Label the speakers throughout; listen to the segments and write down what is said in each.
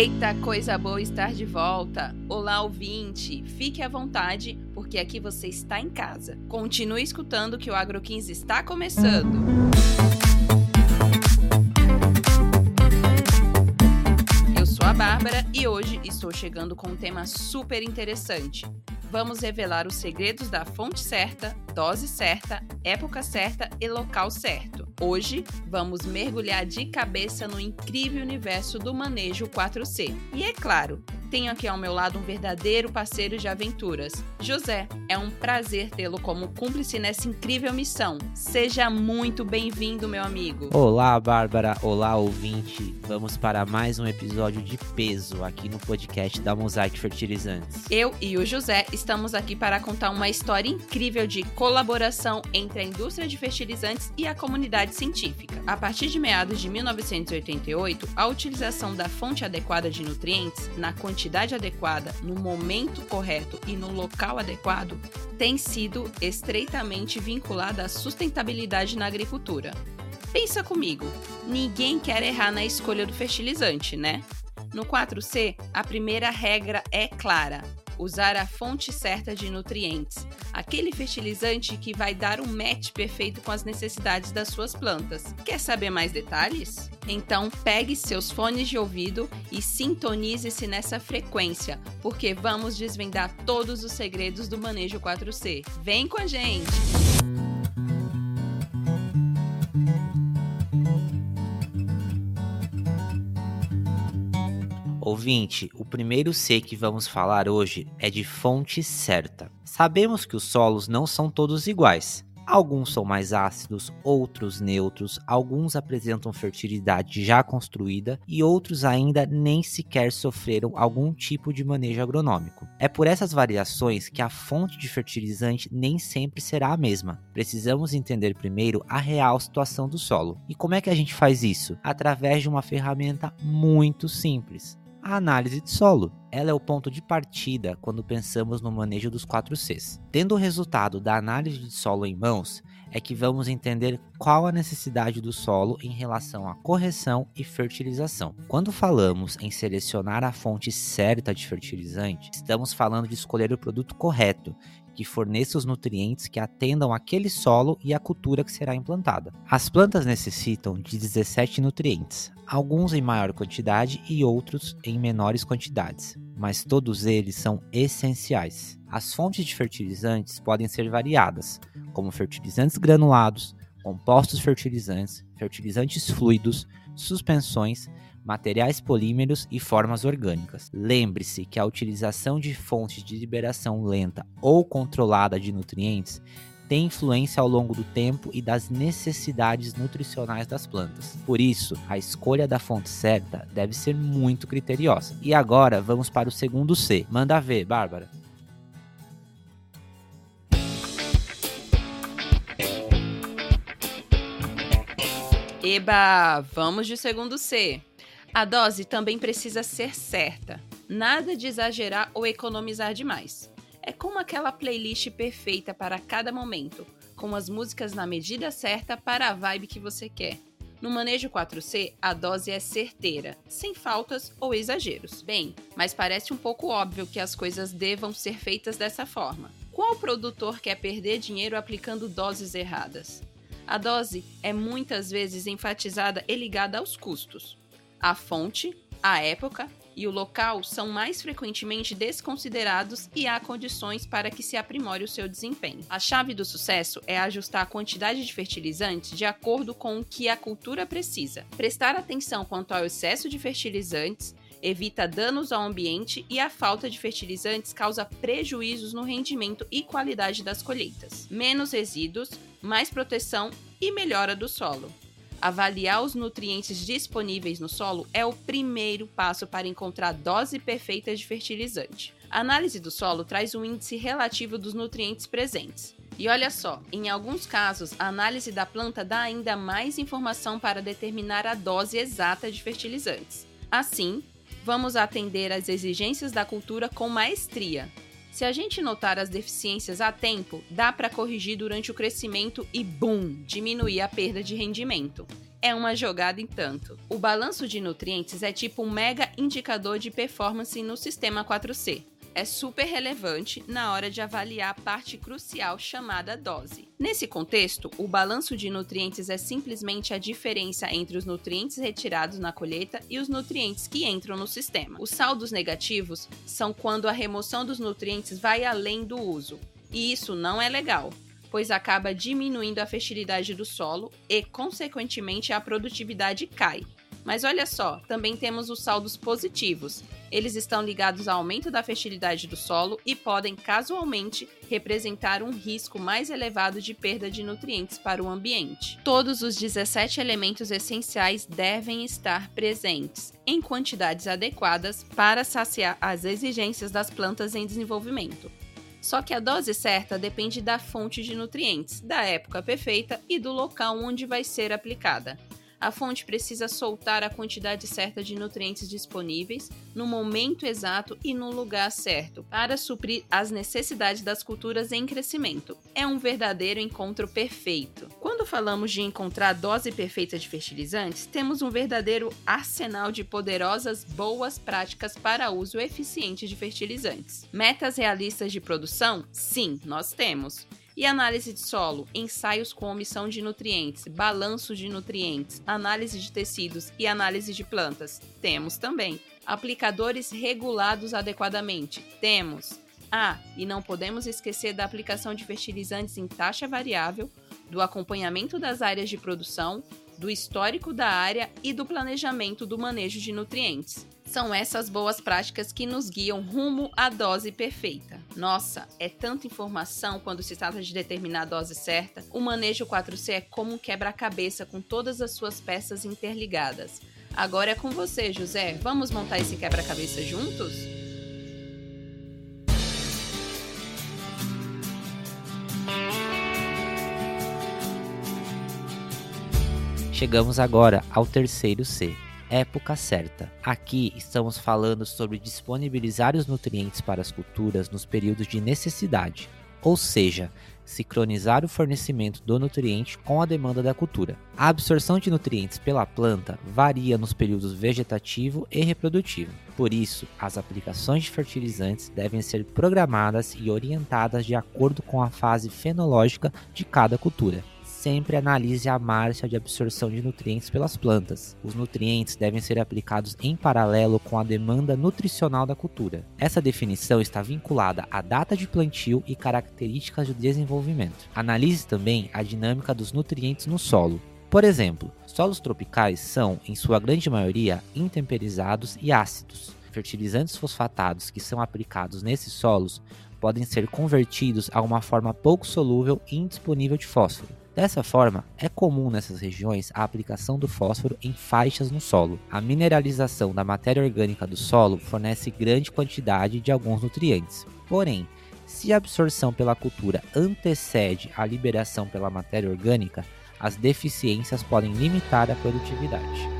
Speaker 1: Eita, coisa boa estar de volta! Olá, ouvinte! Fique à vontade, porque aqui você está em casa. Continue escutando que o Agro 15 está começando! Eu sou a Bárbara e hoje estou chegando com um tema super interessante. Vamos revelar os segredos da fonte certa, dose certa, época certa e local certo. Hoje vamos mergulhar de cabeça no incrível universo do manejo 4C. E é claro, tenho aqui ao meu lado um verdadeiro parceiro de aventuras. José, é um prazer tê-lo como cúmplice nessa incrível missão. Seja muito bem-vindo, meu amigo.
Speaker 2: Olá, Bárbara. Olá, ouvinte. Vamos para mais um episódio de peso aqui no podcast da Mosaic Fertilizantes.
Speaker 1: Eu e o José estamos aqui para contar uma história incrível de colaboração entre a indústria de fertilizantes e a comunidade científica. A partir de meados de 1988, a utilização da fonte adequada de nutrientes na quantidade quantidade adequada, no momento correto e no local adequado, tem sido estreitamente vinculada à sustentabilidade na agricultura. Pensa comigo, ninguém quer errar na escolha do fertilizante, né? No 4C, a primeira regra é clara: usar a fonte certa de nutrientes, aquele fertilizante que vai dar um match perfeito com as necessidades das suas plantas. Quer saber mais detalhes? Então pegue seus fones de ouvido e sintonize-se nessa frequência, porque vamos desvendar todos os segredos do manejo 4C. Vem com a gente!
Speaker 2: Ouvinte, o primeiro C que vamos falar hoje é de fonte certa. Sabemos que os solos não são todos iguais. Alguns são mais ácidos, outros neutros, alguns apresentam fertilidade já construída e outros ainda nem sequer sofreram algum tipo de manejo agronômico. É por essas variações que a fonte de fertilizante nem sempre será a mesma. Precisamos entender primeiro a real situação do solo. E como é que a gente faz isso? Através de uma ferramenta muito simples a análise de solo. Ela é o ponto de partida quando pensamos no manejo dos 4 Cs. Tendo o resultado da análise de solo em mãos, é que vamos entender qual a necessidade do solo em relação à correção e fertilização. Quando falamos em selecionar a fonte certa de fertilizante, estamos falando de escolher o produto correto, que forneça os nutrientes que atendam aquele solo e a cultura que será implantada. As plantas necessitam de 17 nutrientes, alguns em maior quantidade e outros em menores quantidades, mas todos eles são essenciais. As fontes de fertilizantes podem ser variadas, como fertilizantes granulados, compostos fertilizantes, fertilizantes fluidos, suspensões, materiais polímeros e formas orgânicas. Lembre-se que a utilização de fontes de liberação lenta ou controlada de nutrientes tem influência ao longo do tempo e das necessidades nutricionais das plantas. Por isso, a escolha da fonte certa deve ser muito criteriosa. E agora vamos para o segundo C. Manda ver, Bárbara.
Speaker 1: Eba, vamos de segundo C. A dose também precisa ser certa. Nada de exagerar ou economizar demais. É como aquela playlist perfeita para cada momento, com as músicas na medida certa para a vibe que você quer. No manejo 4C, a dose é certeira, sem faltas ou exageros. Bem, mas parece um pouco óbvio que as coisas devam ser feitas dessa forma. Qual produtor quer perder dinheiro aplicando doses erradas? A dose é muitas vezes enfatizada e ligada aos custos. A fonte, a época e o local são mais frequentemente desconsiderados e há condições para que se aprimore o seu desempenho. A chave do sucesso é ajustar a quantidade de fertilizantes de acordo com o que a cultura precisa. Prestar atenção quanto ao excesso de fertilizantes evita danos ao ambiente e a falta de fertilizantes causa prejuízos no rendimento e qualidade das colheitas. Menos resíduos, mais proteção e melhora do solo. Avaliar os nutrientes disponíveis no solo é o primeiro passo para encontrar a dose perfeita de fertilizante. A análise do solo traz um índice relativo dos nutrientes presentes. E olha só, em alguns casos, a análise da planta dá ainda mais informação para determinar a dose exata de fertilizantes. Assim, vamos atender às exigências da cultura com maestria, se a gente notar as deficiências a tempo, dá para corrigir durante o crescimento e, boom, diminuir a perda de rendimento. é uma jogada em tanto. O balanço de nutrientes é tipo um mega indicador de performance no sistema 4C é super relevante na hora de avaliar a parte crucial chamada dose. Nesse contexto, o balanço de nutrientes é simplesmente a diferença entre os nutrientes retirados na colheita e os nutrientes que entram no sistema. Os saldos negativos são quando a remoção dos nutrientes vai além do uso, e isso não é legal pois acaba diminuindo a fertilidade do solo e, consequentemente, a produtividade cai, mas olha só, também temos os saldos positivos. Eles estão ligados ao aumento da fertilidade do solo e podem casualmente representar um risco mais elevado de perda de nutrientes para o ambiente. Todos os 17 elementos essenciais devem estar presentes em quantidades adequadas para saciar as exigências das plantas em desenvolvimento. Só que a dose certa depende da fonte de nutrientes, da época perfeita e do local onde vai ser aplicada a fonte precisa soltar a quantidade certa de nutrientes disponíveis no momento exato e no lugar certo para suprir as necessidades das culturas em crescimento. É um verdadeiro encontro perfeito. Quando falamos de encontrar a dose perfeita de fertilizantes, temos um verdadeiro arsenal de poderosas boas práticas para uso eficiente de fertilizantes. Metas realistas de produção? Sim, nós temos. E análise de solo, ensaios com omissão de nutrientes, balanço de nutrientes, análise de tecidos e análise de plantas. Temos também. Aplicadores regulados adequadamente. Temos. Ah, e não podemos esquecer da aplicação de fertilizantes em taxa variável, do acompanhamento das áreas de produção, do histórico da área e do planejamento do manejo de nutrientes. São essas boas práticas que nos guiam rumo à dose perfeita. Nossa, é tanta informação quando se trata de determinar a dose certa. O manejo 4C é como um quebra-cabeça com todas as suas peças interligadas. Agora é com você, José. Vamos montar esse quebra-cabeça juntos?
Speaker 2: Chegamos agora ao terceiro C, época certa. Aqui estamos falando sobre disponibilizar os nutrientes para as culturas nos períodos de necessidade, ou seja, sincronizar o fornecimento do nutriente com a demanda da cultura. A absorção de nutrientes pela planta varia nos períodos vegetativo e reprodutivo. Por isso, as aplicações de fertilizantes devem ser programadas e orientadas de acordo com a fase fenológica de cada cultura sempre analise a marcha de absorção de nutrientes pelas plantas. Os nutrientes devem ser aplicados em paralelo com a demanda nutricional da cultura. Essa definição está vinculada à data de plantio e características de desenvolvimento. Analise também a dinâmica dos nutrientes no solo. Por exemplo, solos tropicais são, em sua grande maioria, intemperizados e ácidos. Fertilizantes fosfatados que são aplicados nesses solos podem ser convertidos a uma forma pouco solúvel e indisponível de fósforo. Dessa forma, é comum nessas regiões a aplicação do fósforo em faixas no solo. A mineralização da matéria orgânica do solo fornece grande quantidade de alguns nutrientes. Porém, se a absorção pela cultura antecede a liberação pela matéria orgânica, as deficiências podem limitar a produtividade.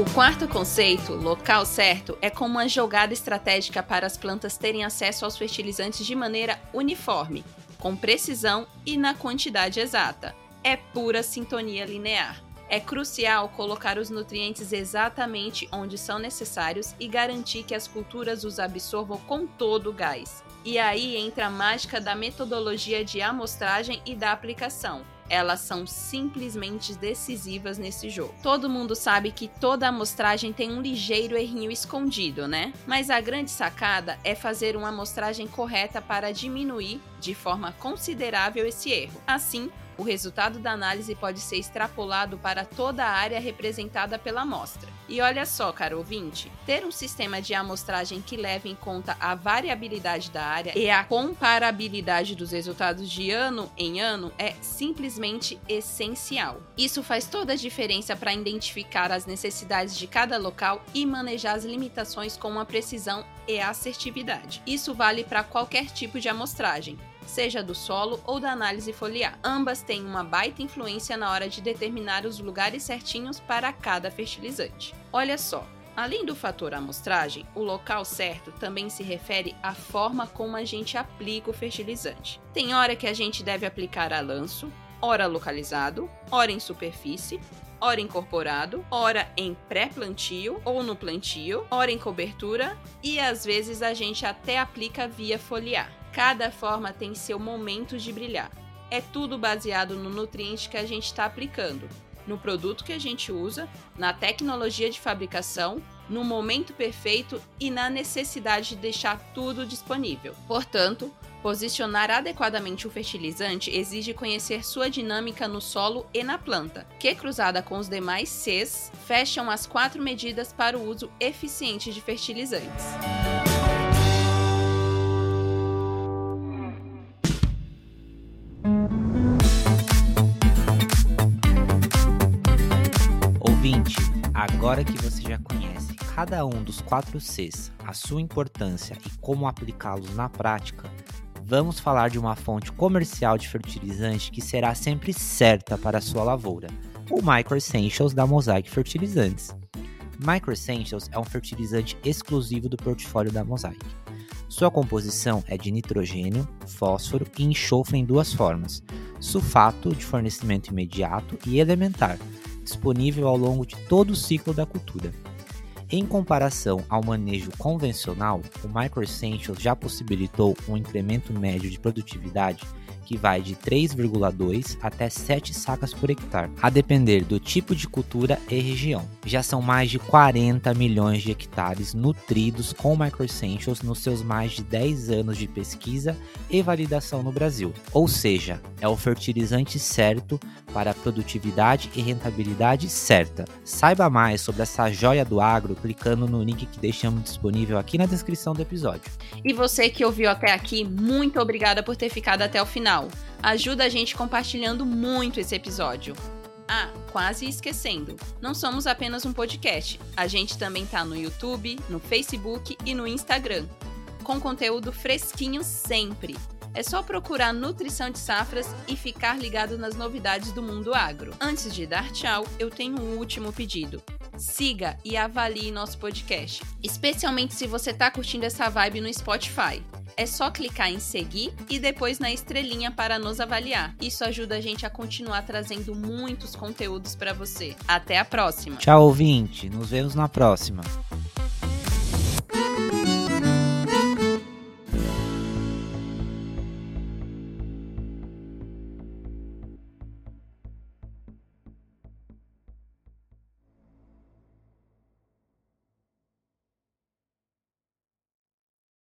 Speaker 1: O quarto conceito, local certo, é como uma jogada estratégica para as plantas terem acesso aos fertilizantes de maneira uniforme, com precisão e na quantidade exata. É pura sintonia linear. É crucial colocar os nutrientes exatamente onde são necessários e garantir que as culturas os absorvam com todo o gás. E aí entra a mágica da metodologia de amostragem e da aplicação elas são simplesmente decisivas nesse jogo. Todo mundo sabe que toda amostragem tem um ligeiro errinho escondido, né? Mas a grande sacada é fazer uma amostragem correta para diminuir de forma considerável esse erro. Assim, o resultado da análise pode ser extrapolado para toda a área representada pela amostra. E olha só, caro ouvinte, ter um sistema de amostragem que leve em conta a variabilidade da área e a comparabilidade dos resultados de ano em ano é simplesmente essencial. Isso faz toda a diferença para identificar as necessidades de cada local e manejar as limitações com uma precisão e assertividade. Isso vale para qualquer tipo de amostragem, seja do solo ou da análise foliar. Ambas têm uma baita influência na hora de determinar os lugares certinhos para cada fertilizante. Olha só, Além do fator amostragem, o local certo também se refere à forma como a gente aplica o fertilizante. Tem hora que a gente deve aplicar a lanço, ora localizado, ora em superfície, ora incorporado, ora em pré-plantio ou no plantio, ora em cobertura e às vezes a gente até aplica via foliar. Cada forma tem seu momento de brilhar. É tudo baseado no nutriente que a gente está aplicando, no produto que a gente usa, na tecnologia de fabricação, no momento perfeito e na necessidade de deixar tudo disponível. Portanto, Posicionar adequadamente o fertilizante exige conhecer sua dinâmica no solo e na planta, que, cruzada com os demais Cs, fecham as quatro medidas para o uso eficiente de fertilizantes.
Speaker 2: Agora que você já conhece cada um dos quatro Cs, a sua importância e como aplicá-los na prática, vamos falar de uma fonte comercial de fertilizante que será sempre certa para a sua lavoura, o Micro Essentials da Mosaic Fertilizantes. Micro Essentials é um fertilizante exclusivo do portfólio da Mosaic. Sua composição é de nitrogênio, fósforo e enxofre em duas formas: sulfato de fornecimento imediato e elementar, disponível ao longo de todo o ciclo da cultura. Em comparação ao manejo convencional, o Micro Essentials já possibilitou um incremento médio de produtividade que vai de 3,2 até 7 sacas por hectare, a depender do tipo de cultura e região. Já são mais de 40 milhões de hectares nutridos com Microessentials nos seus mais de 10 anos de pesquisa e validação no Brasil. Ou seja, é o fertilizante certo para a produtividade e rentabilidade certa. Saiba mais sobre essa joia do agro clicando no link que deixamos disponível aqui na descrição do episódio.
Speaker 1: E você que ouviu até aqui, muito obrigada por ter ficado até o final canal. Ajuda a gente compartilhando muito esse episódio. Ah, quase esquecendo. Não somos apenas um podcast. A gente também tá no YouTube, no Facebook e no Instagram. Com conteúdo fresquinho sempre. É só procurar Nutrição de Safras e ficar ligado nas novidades do mundo agro. Antes de dar tchau, eu tenho um último pedido. Siga e avalie nosso podcast, especialmente se você está curtindo essa vibe no Spotify é só clicar em seguir e depois na estrelinha para nos avaliar. Isso ajuda a gente a continuar trazendo muitos conteúdos para você. Até a próxima.
Speaker 2: Tchau, ouvinte. Nos vemos na próxima.